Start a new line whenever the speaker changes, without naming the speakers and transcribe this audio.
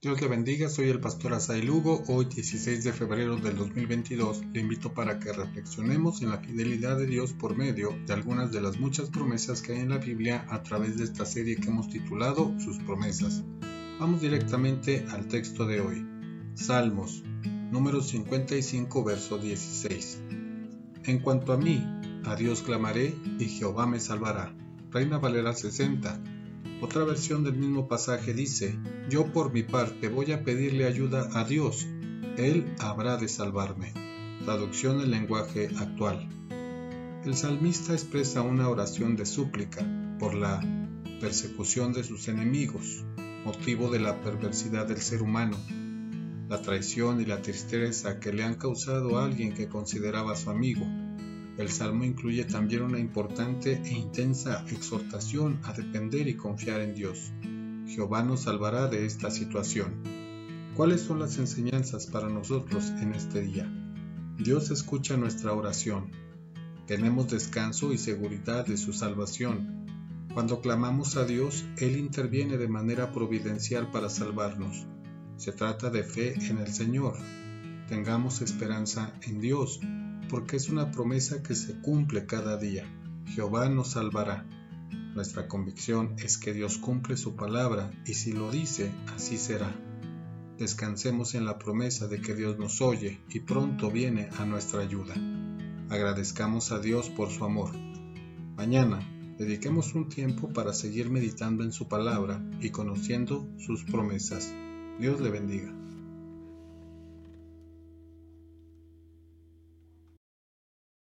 Dios le bendiga, soy el pastor Asai Lugo. Hoy 16 de febrero del 2022 le invito para que reflexionemos en la fidelidad de Dios por medio de algunas de las muchas promesas que hay en la Biblia a través de esta serie que hemos titulado Sus promesas. Vamos directamente al texto de hoy. Salmos, número 55, verso 16. En cuanto a mí, a Dios clamaré y Jehová me salvará. Reina Valera 60 otra versión del mismo pasaje dice, yo por mi parte voy a pedirle ayuda a Dios, Él habrá de salvarme. Traducción del lenguaje actual. El salmista expresa una oración de súplica por la persecución de sus enemigos, motivo de la perversidad del ser humano, la traición y la tristeza que le han causado a alguien que consideraba su amigo, el salmo incluye también una importante e intensa exhortación a depender y confiar en Dios. Jehová nos salvará de esta situación. ¿Cuáles son las enseñanzas para nosotros en este día? Dios escucha nuestra oración. Tenemos descanso y seguridad de su salvación. Cuando clamamos a Dios, Él interviene de manera providencial para salvarnos. Se trata de fe en el Señor. Tengamos esperanza en Dios porque es una promesa que se cumple cada día. Jehová nos salvará. Nuestra convicción es que Dios cumple su palabra y si lo dice, así será. Descansemos en la promesa de que Dios nos oye y pronto viene a nuestra ayuda. Agradezcamos a Dios por su amor. Mañana, dediquemos un tiempo para seguir meditando en su palabra y conociendo sus promesas. Dios le bendiga.